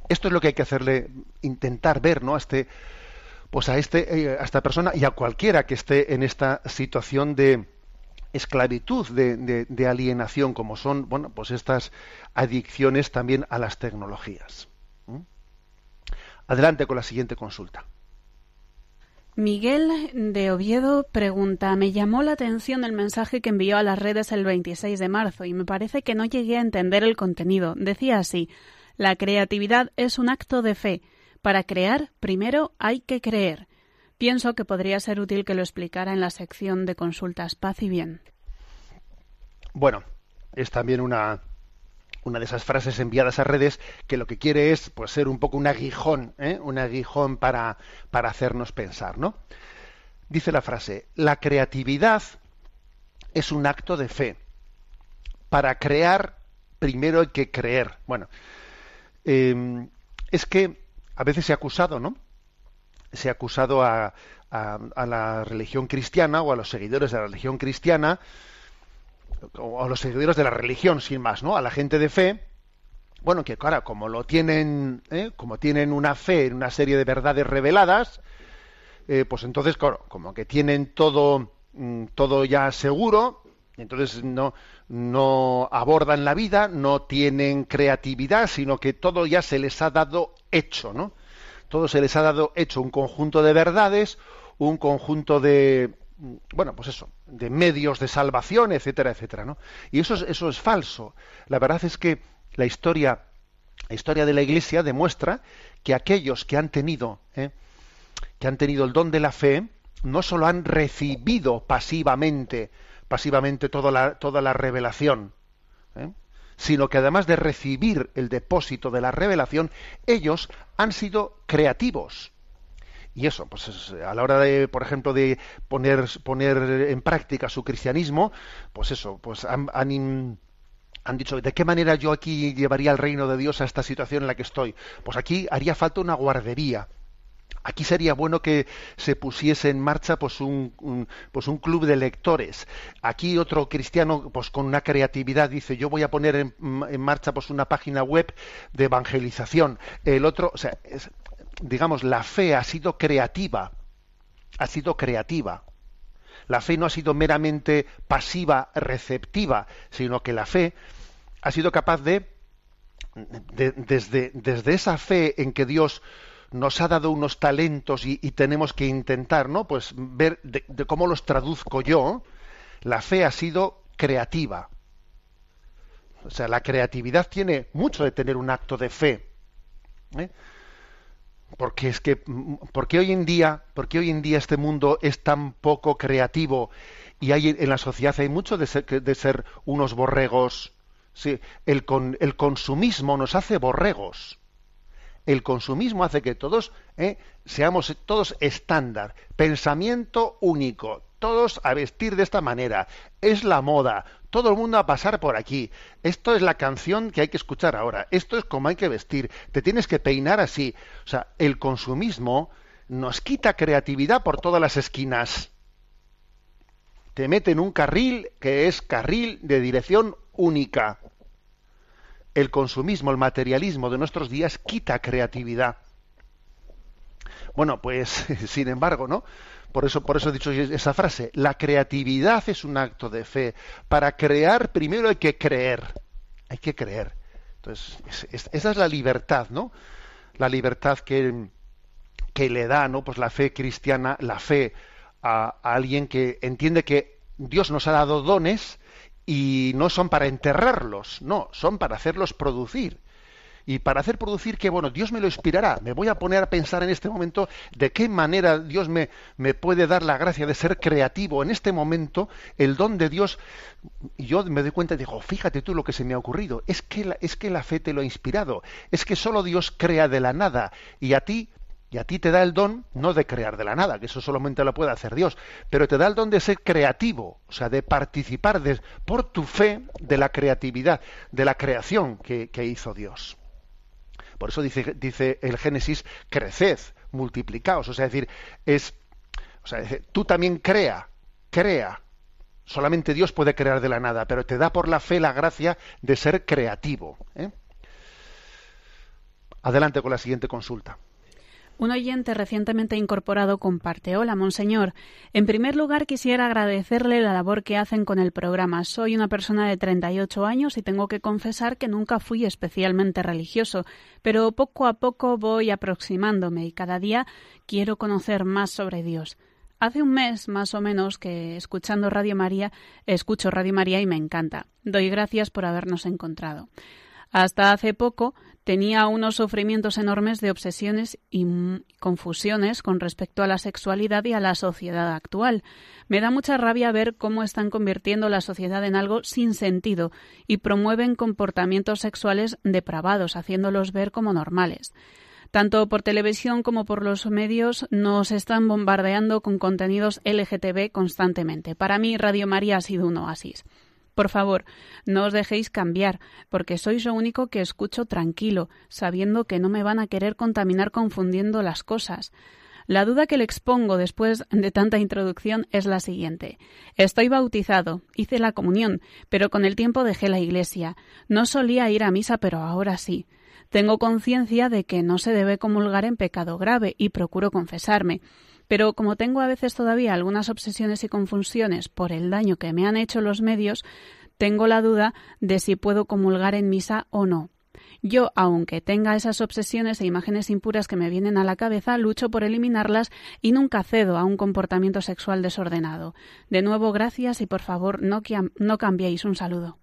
Esto es lo que hay que hacerle, intentar ver, ¿no? A este, pues a este, eh, a esta persona y a cualquiera que esté en esta situación de esclavitud, de, alienación, como son, bueno, pues estas adicciones también a las tecnologías. ¿Mm? Adelante con la siguiente consulta. Miguel de Oviedo pregunta, me llamó la atención el mensaje que envió a las redes el 26 de marzo y me parece que no llegué a entender el contenido. Decía así, la creatividad es un acto de fe. Para crear, primero hay que creer. Pienso que podría ser útil que lo explicara en la sección de consultas Paz y Bien. Bueno, es también una, una de esas frases enviadas a redes que lo que quiere es pues ser un poco un aguijón, ¿eh? un aguijón para, para hacernos pensar, ¿no? Dice la frase, la creatividad es un acto de fe. Para crear, primero hay que creer. Bueno, eh, es que a veces se ha acusado, ¿no? Se ha acusado a, a- la religión cristiana o a los seguidores de la religión cristiana o a los seguidores de la religión, sin más, ¿no? A la gente de fe, bueno, que claro, como lo tienen, ¿eh? como tienen una fe en una serie de verdades reveladas, eh, pues entonces, claro, como que tienen todo, mm, todo ya seguro, entonces no, no abordan la vida, no tienen creatividad, sino que todo ya se les ha dado hecho, ¿no? Todo se les ha dado hecho, un conjunto de verdades, un conjunto de, bueno, pues eso, de medios de salvación, etcétera, etcétera, ¿no? Y eso es, eso es falso. La verdad es que la historia, la historia de la Iglesia demuestra que aquellos que han tenido, ¿eh? que han tenido el don de la fe, no solo han recibido pasivamente, pasivamente toda la, toda la revelación, ¿eh? sino que además de recibir el depósito de la revelación, ellos han sido creativos. Y eso, pues es- a la hora de, por ejemplo, de poner, poner en práctica su cristianismo, pues eso, pues han, han han dicho, ¿de qué manera yo aquí llevaría el reino de Dios a esta situación en la que estoy? Pues aquí haría falta una guardería. Aquí sería bueno que se pusiese en marcha pues un, pues un club de lectores. Aquí otro cristiano pues con una creatividad dice yo voy a poner en, marcha pues una página web de evangelización. El otro, o sea, digamos la fe ha sido creativa, ha sido creativa. La fe no ha sido meramente pasiva, receptiva, sino que la fe ha sido capaz de, de- desde, desde esa fe en que Dios nos ha dado unos talentos y, tenemos que intentar, ¿no? Pues ver de, cómo los traduzco yo. La fe ha sido creativa. O sea, la creatividad tiene mucho de tener un acto de fe. ¿eh? Porque es que, porque hoy en día, porque hoy en día este mundo es tan poco creativo y hay en la sociedad hay mucho de ser, de ser unos borregos. Sí, el, con, el consumismo nos hace borregos. El consumismo hace que todos ¿eh? seamos todos estándar, pensamiento único, todos a vestir de esta manera. Es la moda, todo el mundo a pasar por aquí. Esto es la canción que hay que escuchar ahora. Esto es como hay que vestir. Te tienes que peinar así. O sea, el consumismo nos quita creatividad por todas las esquinas. Te mete en un carril que es carril de dirección única. El consumismo, el materialismo de nuestros días quita creatividad. Bueno, pues [laughs] sin embargo, ¿no? Por eso, por eso he dicho esa frase. La creatividad es un acto de fe. Para crear, primero hay que creer. Hay que creer. Entonces, es- es- esa es la libertad, ¿no? La libertad que, que le da, ¿no? Pues la fe cristiana, la fe a alguien que entiende que Dios nos ha dado dones y no son para enterrarlos, no, son para hacerlos producir. Y para hacer producir que, bueno, Dios me lo inspirará. Me voy a poner a pensar en este momento de qué manera Dios me, me puede dar la gracia de ser creativo. En este momento, el don de Dios, y yo me doy cuenta y digo, fíjate tú lo que se me ha ocurrido. Es que, la, es que la fe te lo ha inspirado. Es que solo Dios crea de la nada. Y a ti Y a ti te da el don no de crear de la nada, que eso solamente lo puede hacer Dios, pero te da el don de ser creativo, o sea, de participar de, por tu fe de la creatividad, de la creación que, hizo Dios. Por eso dice, el Génesis, creced, multiplicaos. O sea, es decir, es, o sea, tú también crea, crea. Solamente Dios puede crear de la nada, pero te da por la fe la gracia de ser creativo. ¿eh? Adelante con la siguiente consulta. Un oyente recientemente incorporado comparte. Hola, Monseñor. En primer lugar, quisiera agradecerle la labor que hacen con el programa. Soy una persona de 38 años y tengo que confesar que nunca fui especialmente religioso, pero poco a poco voy aproximándome y cada día quiero conocer más sobre Dios. Hace un mes, más o menos, que escuchando Radio María, escucho Radio María y me encanta. Doy gracias por habernos encontrado. Hasta hace poco tenía unos sufrimientos enormes de obsesiones y confusiones con respecto a la sexualidad y a la sociedad actual. Me da mucha rabia ver cómo están convirtiendo la sociedad en algo sin sentido y promueven comportamientos sexuales depravados, haciéndolos ver como normales. Tanto por televisión como por los medios nos están bombardeando con contenidos LGTB constantemente. Para mí Radio María ha sido un oasis. Por favor, no os dejéis cambiar, porque sois lo único que escucho tranquilo, sabiendo que no me van a querer contaminar confundiendo las cosas. La duda que le expongo después de tanta introducción es la siguiente. Estoy bautizado, hice la comunión, pero con el tiempo dejé la iglesia. No solía ir a misa, pero ahora sí. Tengo conciencia de que no se debe comulgar en pecado grave y procuro confesarme. Pero como tengo a veces todavía algunas obsesiones y confusiones por el daño que me han hecho los medios, tengo la duda de si puedo comulgar en misa o no. Yo, aunque tenga esas obsesiones e imágenes impuras que me vienen a la cabeza, lucho por eliminarlas y nunca cedo a un comportamiento sexual desordenado. De nuevo, gracias y por favor no, no cambiéis. Un saludo.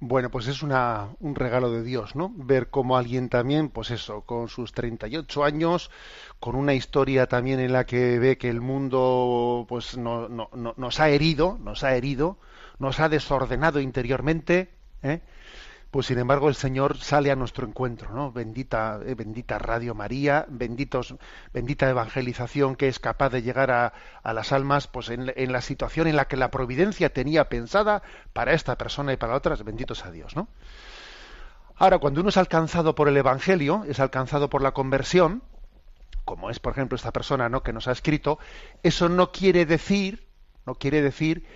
Bueno, pues es una, un regalo de Dios, ¿no? Ver cómo alguien también, pues eso, con sus 38 años, con una historia también en la que ve que el mundo, pues no, no, nos ha herido, nos ha herido, nos ha desordenado interiormente, ¿eh? Pues sin embargo el Señor sale a nuestro encuentro, ¿no? Bendita, eh, bendita Radio María, benditos, bendita evangelización que es capaz de llegar a, a las almas, pues en, en, la situación en la que la providencia tenía pensada para esta persona y para otras, benditos a Dios, ¿no? Ahora, cuando uno es alcanzado por el Evangelio, es alcanzado por la conversión, como es, por ejemplo, esta persona, ¿no? que nos ha escrito, eso no quiere decir, no quiere decir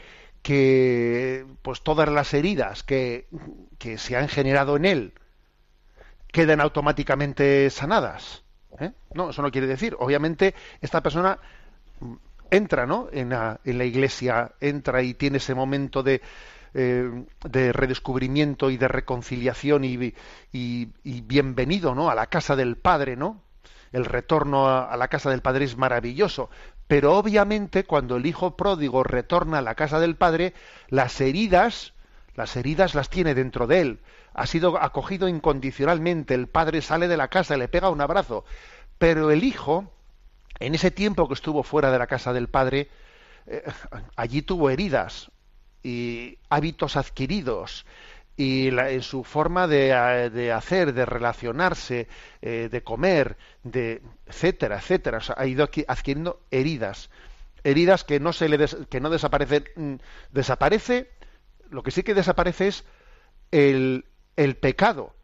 que pues todas las heridas que, que se han generado en él queden automáticamente sanadas. ¿eh? No, eso no quiere decir. Obviamente, esta persona entra ¿no? en, la, iglesia, entra y tiene ese momento de, eh, de redescubrimiento y de reconciliación y, y, bienvenido ¿no? a la casa del Padre, ¿no? El retorno a la casa del Padre es maravilloso, pero obviamente cuando el hijo pródigo retorna a la casa del padre, las heridas, las heridas las tiene dentro de él. Ha sido acogido incondicionalmente, el padre sale de la casa, le pega un abrazo, pero el hijo, en ese tiempo que estuvo fuera de la casa del padre, eh, allí tuvo heridas y hábitos adquiridos y la, en su forma de, de, hacer, de relacionarse, eh, de comer, de etcétera, etcétera, o sea, ha ido adquiriendo heridas, heridas que no se le des, que no desaparecen, mm, desaparece, lo que sí que desaparece es el, el pecado,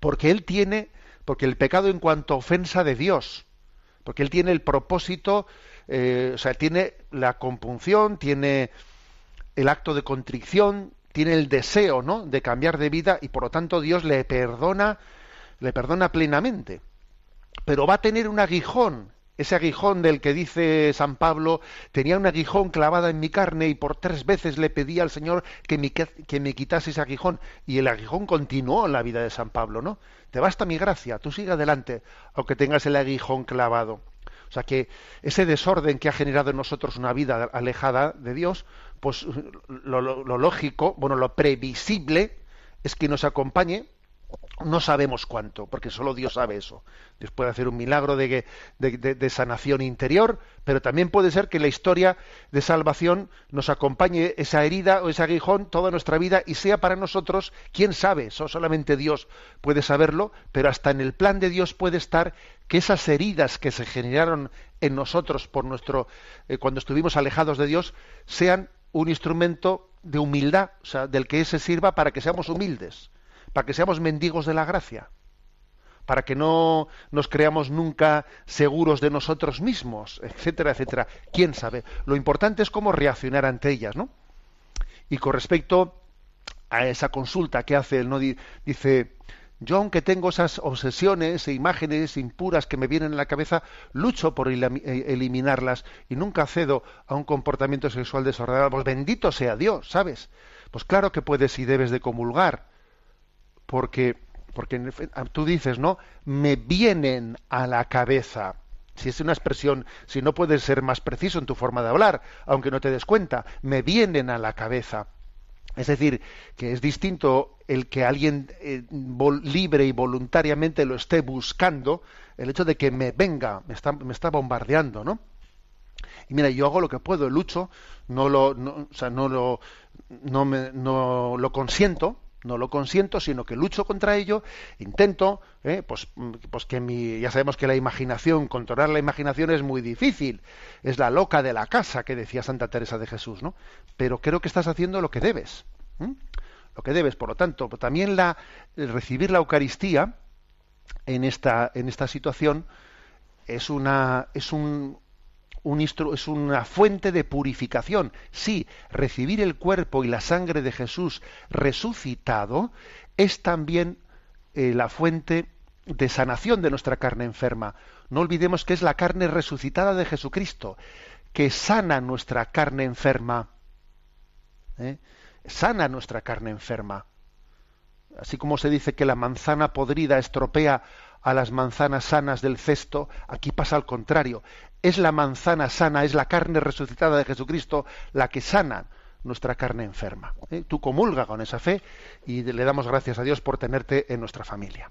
porque él tiene, porque el pecado en cuanto a ofensa de Dios, porque él tiene el propósito, eh, o sea, tiene la compunción, tiene el acto de contrición, tiene el deseo, ¿no? de cambiar de vida y por lo tanto Dios le perdona, le perdona plenamente. Pero va a tener un aguijón, ese aguijón del que dice San Pablo, tenía un aguijón clavada en mi carne y por tres veces le pedí al Señor que me, quitase ese aguijón. Y el aguijón continuó en la vida de San Pablo, ¿no? Te basta mi gracia, tú sigue adelante, aunque tengas el aguijón clavado. O sea que ese desorden que ha generado en nosotros una vida alejada de Dios, pues lo, lo, lógico, bueno, lo previsible es que nos acompañe No sabemos cuánto, porque solo Dios sabe eso. Dios puede hacer un milagro de, de, sanación interior, pero también puede ser que la historia de salvación nos acompañe esa herida o ese aguijón toda nuestra vida y sea para nosotros, quién sabe, eso solamente Dios puede saberlo, pero hasta en el plan de Dios puede estar que esas heridas que se generaron en nosotros por nuestro eh, cuando estuvimos alejados de Dios sean un instrumento de humildad, o sea, del que ese sirva para que seamos humildes para que seamos mendigos de la gracia, para que no nos creamos nunca seguros de nosotros mismos, etcétera, etcétera. ¿Quién sabe? Lo importante es cómo reaccionar ante ellas, ¿no? Y con respecto a esa consulta que hace él, ¿no? Dice, yo aunque tengo esas obsesiones e imágenes impuras que me vienen en la cabeza, lucho por eliminarlas y nunca cedo a un comportamiento sexual desordenado. Pues bendito sea Dios, ¿sabes? Pues claro que puedes y debes de comulgar, porque, porque tú dices, ¿no? Me vienen a la cabeza. Si es una expresión, si no puedes ser más preciso en tu forma de hablar, aunque no te des cuenta, me vienen a la cabeza. Es decir, que es distinto el que alguien eh, libre y voluntariamente lo esté buscando, el hecho de que me venga, me está, me está bombardeando, ¿no? Y mira, yo hago lo que puedo, lucho, no lo, no, o sea, no lo, no, me, no lo consiento, no lo consiento, sino que lucho contra ello, intento, eh, pues, pues que mi, ya sabemos que la imaginación, controlar la imaginación es muy difícil, es la loca de la casa que decía Santa Teresa de Jesús, ¿no? Pero creo que estás haciendo lo que debes, lo que debes, por lo tanto, también la recibir la Eucaristía en esta en esta situación es una es un, es una fuente de purificación. Sí, recibir el cuerpo y la sangre de Jesús resucitado es también eh, la fuente de sanación de nuestra carne enferma. No olvidemos que es la carne resucitada de Jesucristo, que sana nuestra carne enferma. ¿eh? Sana nuestra carne enferma. Así como se dice que la manzana podrida estropea a las manzanas sanas del cesto, aquí pasa al contrario. Es la manzana sana, es la carne resucitada de Jesucristo la que sana nuestra carne enferma. ¿Eh? Tú comulga con esa fe y le damos gracias a Dios por tenerte en nuestra familia.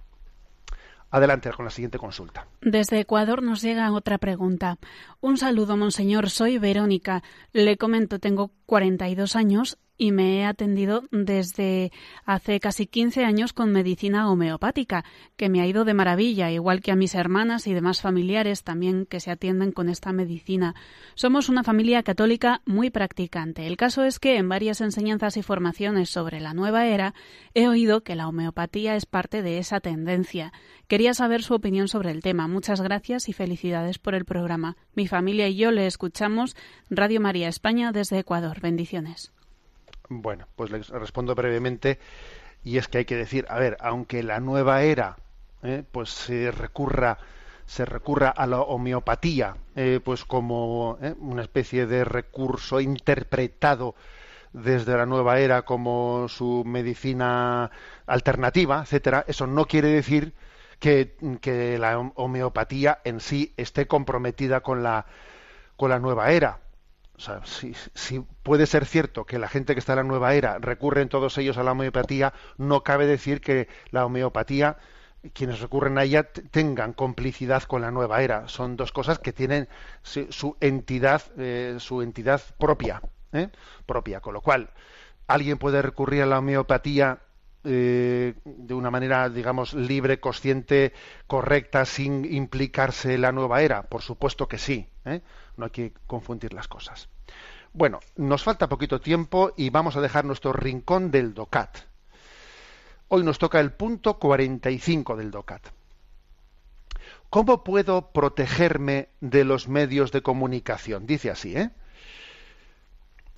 Adelante con la siguiente consulta. Desde Ecuador nos llega otra pregunta. Un saludo, monseñor. Soy Verónica. Le comento, tengo 42 años y me he atendido desde hace casi 15 años con medicina homeopática, que me ha ido de maravilla, igual que a mis hermanas y demás familiares también que se atienden con esta medicina. Somos una familia católica muy practicante. El caso es que en varias enseñanzas y formaciones sobre la nueva era he oído que la homeopatía es parte de esa tendencia. Quería saber su opinión sobre el tema. Muchas gracias y felicidades por el programa. Mi familia y yo le escuchamos Radio María España desde Ecuador. Bendiciones. Bueno, pues les respondo brevemente y es que hay que decir, a ver, aunque la nueva era, eh, pues se recurra se recurra a la homeopatía, eh, pues como eh, una especie de recurso interpretado desde la nueva era como su medicina alternativa, etcétera, eso no quiere decir que, que la homeopatía en sí esté comprometida con la con la nueva era o sea, si, puede ser cierto que la gente que está en la nueva era recurren todos ellos a la homeopatía, no cabe decir que la homeopatía, quienes recurren a ella, tengan complicidad con la nueva era. Son dos cosas que tienen su entidad, eh, su entidad propia, ¿eh? propia. Con lo cual, alguien puede recurrir a la homeopatía eh, de una manera, digamos, libre, consciente, correcta, sin implicarse en la nueva era? Por supuesto que sí. ¿eh? No hay que confundir las cosas. Bueno, nos falta poquito tiempo y vamos a dejar nuestro rincón del DOCAT. Hoy nos toca el punto 45 del DOCAT. ¿Cómo puedo protegerme de los medios de comunicación? Dice así, ¿eh?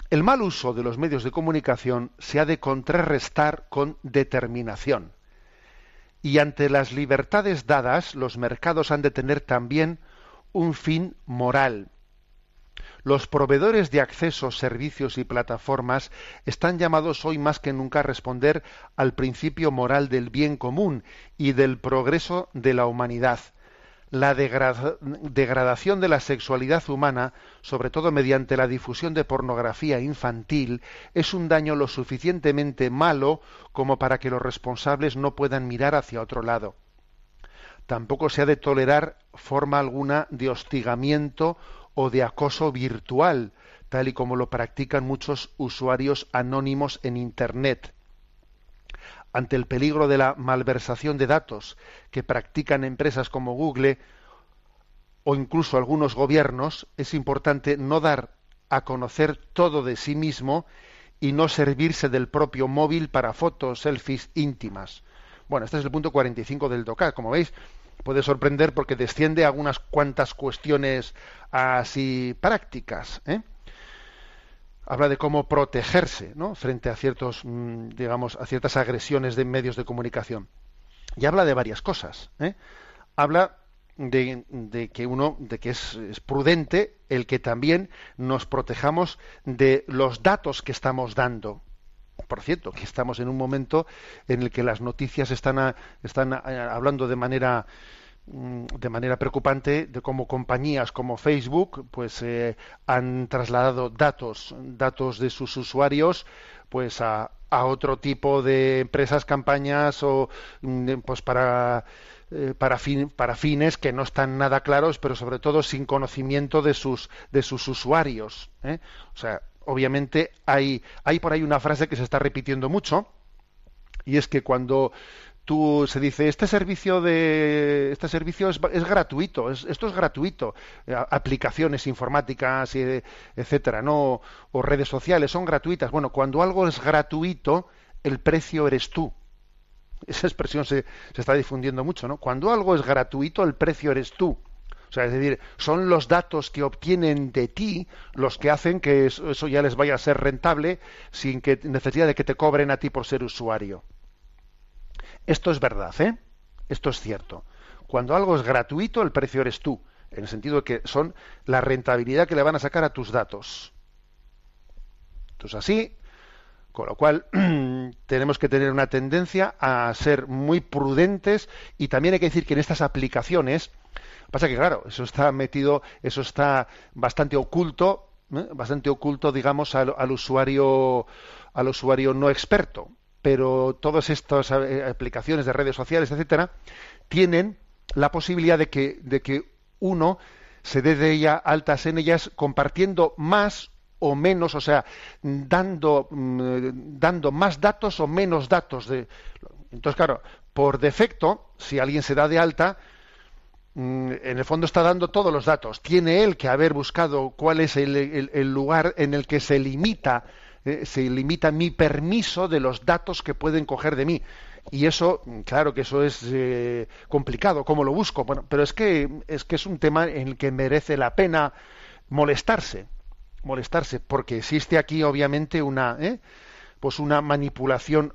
El mal uso de los medios de comunicación se ha de contrarrestar con determinación. Y ante las libertades dadas, los mercados han de tener también un fin moral. Los proveedores de accesos, servicios y plataformas están llamados hoy más que nunca a responder al principio moral del bien común y del progreso de la humanidad. la degra- degradación de la sexualidad humana, sobre todo mediante la difusión de pornografía infantil, es un daño lo suficientemente malo como para que los responsables no puedan mirar hacia otro lado. Tampoco se ha de tolerar forma alguna de hostigamiento o de acoso virtual, tal y como lo practican muchos usuarios anónimos en Internet. Ante el peligro de la malversación de datos que practican empresas como Google o incluso algunos gobiernos, es importante no dar a conocer todo de sí mismo y no servirse del propio móvil para fotos, selfies íntimas. Bueno, este es el punto 45 del DOCAT. Como veis, puede sorprender porque desciende a unas cuantas cuestiones así prácticas. ¿eh? Habla de cómo protegerse frente a ciertos, mm, digamos, a ciertas agresiones de medios de comunicación. Y habla de varias cosas. ¿eh? Habla de, que uno, de que es prudente el que también nos protejamos de los datos que estamos dando por cierto, que estamos en un momento en el que las noticias están, a- están a- hablando de manera mm, de manera preocupante de cómo compañías como Facebook pues eh, han trasladado datos datos de sus usuarios pues a, a otro tipo de empresas campañas o mm, pues para eh, para, fin- para fines que no están nada claros, pero sobre todo sin conocimiento de sus, de sus usuarios. ¿eh? O sea, obviamente hay, hay por ahí una frase que se está repitiendo mucho, y es que cuando tú se dice este servicio de este servicio es, es gratuito es- esto es gratuito eh, aplicaciones informáticas eh, etcétera no o redes sociales son gratuitas bueno cuando algo es gratuito el precio eres tú esa expresión se, se está difundiendo mucho, ¿no? Cuando algo es gratuito, el precio eres tú. O sea, es decir, son los datos que obtienen de ti los que hacen que eso, ya les vaya a ser rentable sin que necesidad de que te cobren a ti por ser usuario. Esto es verdad, ¿eh? Esto es cierto. Cuando algo es gratuito, el precio eres tú, en el sentido de que son la rentabilidad que le van a sacar a tus datos. Entonces así, con lo cual, [clears throat] tenemos que tener una tendencia a ser muy prudentes y también hay que decir que en estas aplicaciones, pasa que claro, eso está metido, eso está bastante oculto, ¿eh? bastante oculto, digamos, al, al usuario, al usuario no experto. Pero todas estas eh, aplicaciones de redes sociales, etcétera, tienen la posibilidad de que, de que uno se dé de ella altas en ellas compartiendo más o menos, o sea, dando, mm, dando más datos o menos datos. De... Entonces, claro, por defecto, si alguien se da de alta, mm, en el fondo está dando todos los datos. Tiene él que haber buscado cuál es el, el- el lugar en el que se limita, eh, se limita mi permiso de los datos que pueden coger de mí. Y eso, mm, claro que eso es eh, complicado. ¿Cómo lo busco? Bueno, pero es que es que es un tema en el que merece la pena molestarse molestarse porque existe aquí obviamente una ¿eh? pues una manipulación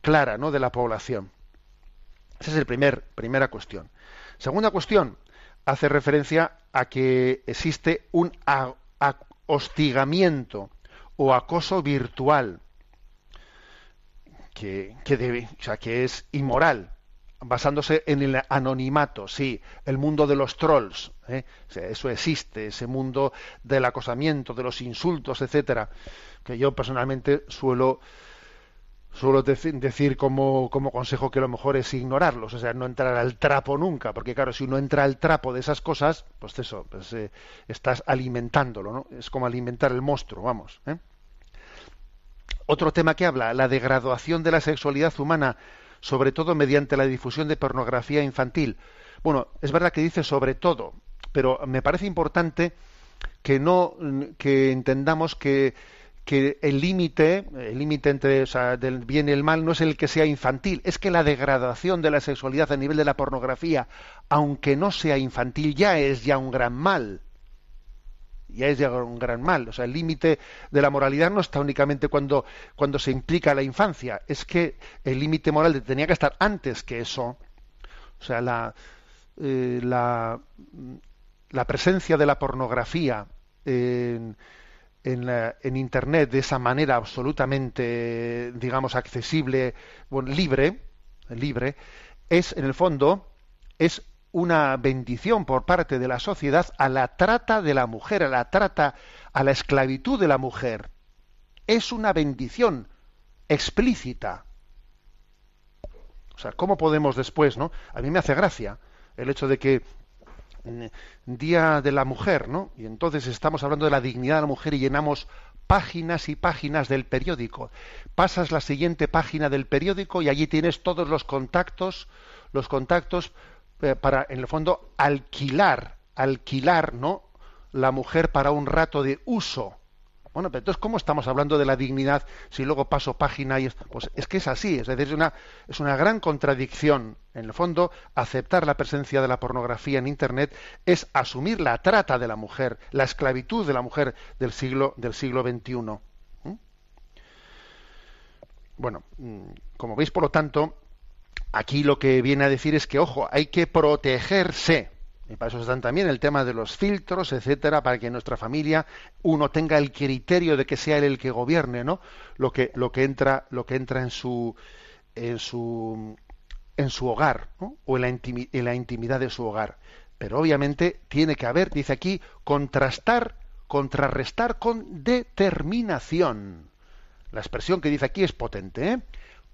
clara ¿no? de la población esa es la primer, primera cuestión segunda cuestión hace referencia a que existe un hostigamiento o acoso virtual que, que debe, o sea, que es inmoral, basándose en el anonimato, sí, el mundo de los trolls, ¿eh? Eso existe, ese mundo del acosamiento, de los insultos, etcétera, que yo personalmente suelo suelo deci- decir como, como consejo que lo mejor es ignorarlos, o sea, no entrar al trapo nunca, porque claro, si uno entra al trapo de esas cosas, pues eso, pues eh, estás alimentándolo, ¿no? Es como alimentar el monstruo, vamos, ¿eh? Otro tema que habla, la degradación de la sexualidad humana, sobre todo mediante la difusión de pornografía infantil. Bueno, es verdad que dice sobre todo, pero me parece importante que no que entendamos que, que el límite, el límite entre o sea, del bien y el mal no es el que sea infantil, es que la degradación de la sexualidad a nivel de la pornografía, aunque no sea infantil, ya es ya un gran mal ya es ya un gran mal. O sea, el límite de la moralidad no está únicamente cuando, cuando se implica la infancia, es que el límite moral tenía que estar antes que eso. O sea, la, eh, la, la presencia de la pornografía en, en, la- en Internet de esa manera absolutamente, digamos, accesible, bueno, libre, libre, es en el fondo es una bendición por parte de la sociedad a la trata de la mujer, a la trata, a la esclavitud de la mujer. Es una bendición explícita. O sea, ¿cómo podemos después, no? A mí me hace gracia el hecho de que mm, Día de la Mujer, ¿no? Y entonces estamos hablando de la dignidad de la mujer y llenamos páginas y páginas del periódico. Pasas la siguiente página del periódico y allí tienes todos los contactos, los contactos para, en el fondo, alquilar, alquilar, ¿no? La mujer para un rato de uso. Bueno, pero entonces, ¿cómo estamos hablando de la dignidad si luego paso página y es, pues es que es así, es decir, es una, es una gran contradicción. En el fondo, aceptar la presencia de la pornografía en Internet es asumir la trata de la mujer, la esclavitud de la mujer del siglo, del siglo XXI. ¿Mm? Bueno, mm, como veis, por lo tanto, aquí lo que viene a decir es que, ojo, hay que protegerse y para eso están también el tema de los filtros, etcétera, para que en nuestra familia uno tenga el criterio de que sea él el que gobierne, ¿no? Lo que, lo que entra, lo que entra en su, en su, en su hogar, ¿no? o en la, en la intimidad de su hogar. Pero obviamente tiene que haber, dice aquí, contrastar, contrarrestar con determinación. La expresión que dice aquí es potente, ¿eh?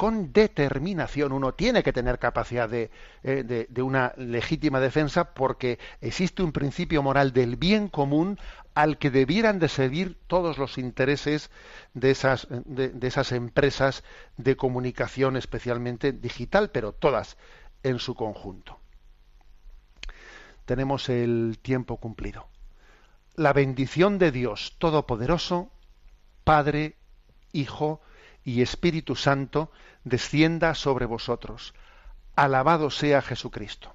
Con determinación. Uno tiene que tener capacidad de, eh, de, una legítima defensa porque existe un principio moral del bien común al que debieran de servir todos los intereses de esas, de, esas empresas de comunicación, especialmente digital, pero todas en su conjunto. Tenemos el tiempo cumplido. La bendición de Dios Todopoderoso, Padre, Hijo, y Espíritu Santo descienda sobre vosotros. Alabado sea Jesucristo.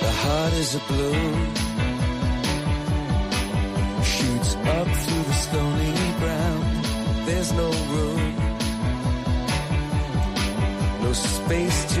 The heart is a balloon, shoots up through the stony ground. There's no room no space to